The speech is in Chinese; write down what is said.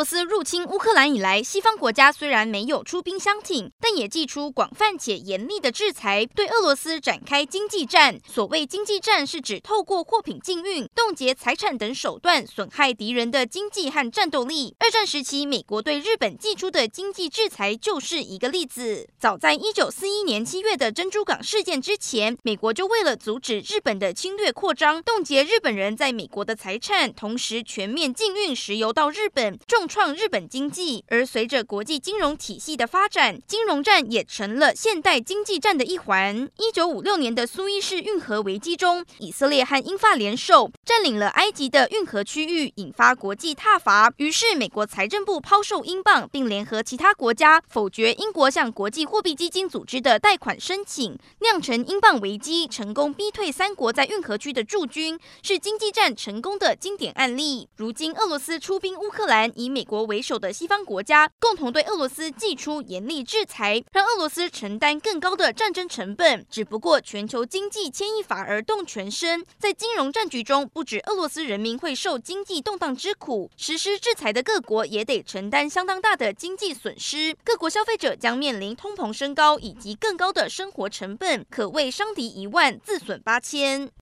俄罗斯入侵乌克兰以来，西方国家虽然没有出兵相挺，但也祭出广泛且严厉的制裁，对俄罗斯展开经济战。所谓经济战，是指透过货品禁运、冻结财产等手段，损害敌人的经济和战斗力。二战时期，美国对日本祭出的经济制裁就是一个例子。早在一九四一年七月的珍珠港事件之前，美国就为了阻止日本的侵略扩张，冻结日本人在美国的财产，同时全面禁运石油到日本。重创日本经济，而随着国际金融体系的发展，金融战也成了现代经济战的一环。一九五六年的苏伊士运河危机中，以色列和英法联手占领了埃及的运河区域，引发国际挞伐。于是，美国财政部抛售英镑，并联合其他国家否决英国向国际货币基金组织的贷款申请，酿成英镑危机，成功逼退三国在运河区的驻军，是经济战成功的经典案例。如今，俄罗斯出兵乌克兰，以美国为首的西方国家共同对俄罗斯祭出严厉制裁，让俄罗斯承担更高的战争成本。只不过，全球经济牵一发而动全身，在金融战局中，不止俄罗斯人民会受经济动荡之苦，实施制裁的各国也得承担相当大的经济损失。各国消费者将面临通膨升高以及更高的生活成本，可谓伤敌一万，自损八千。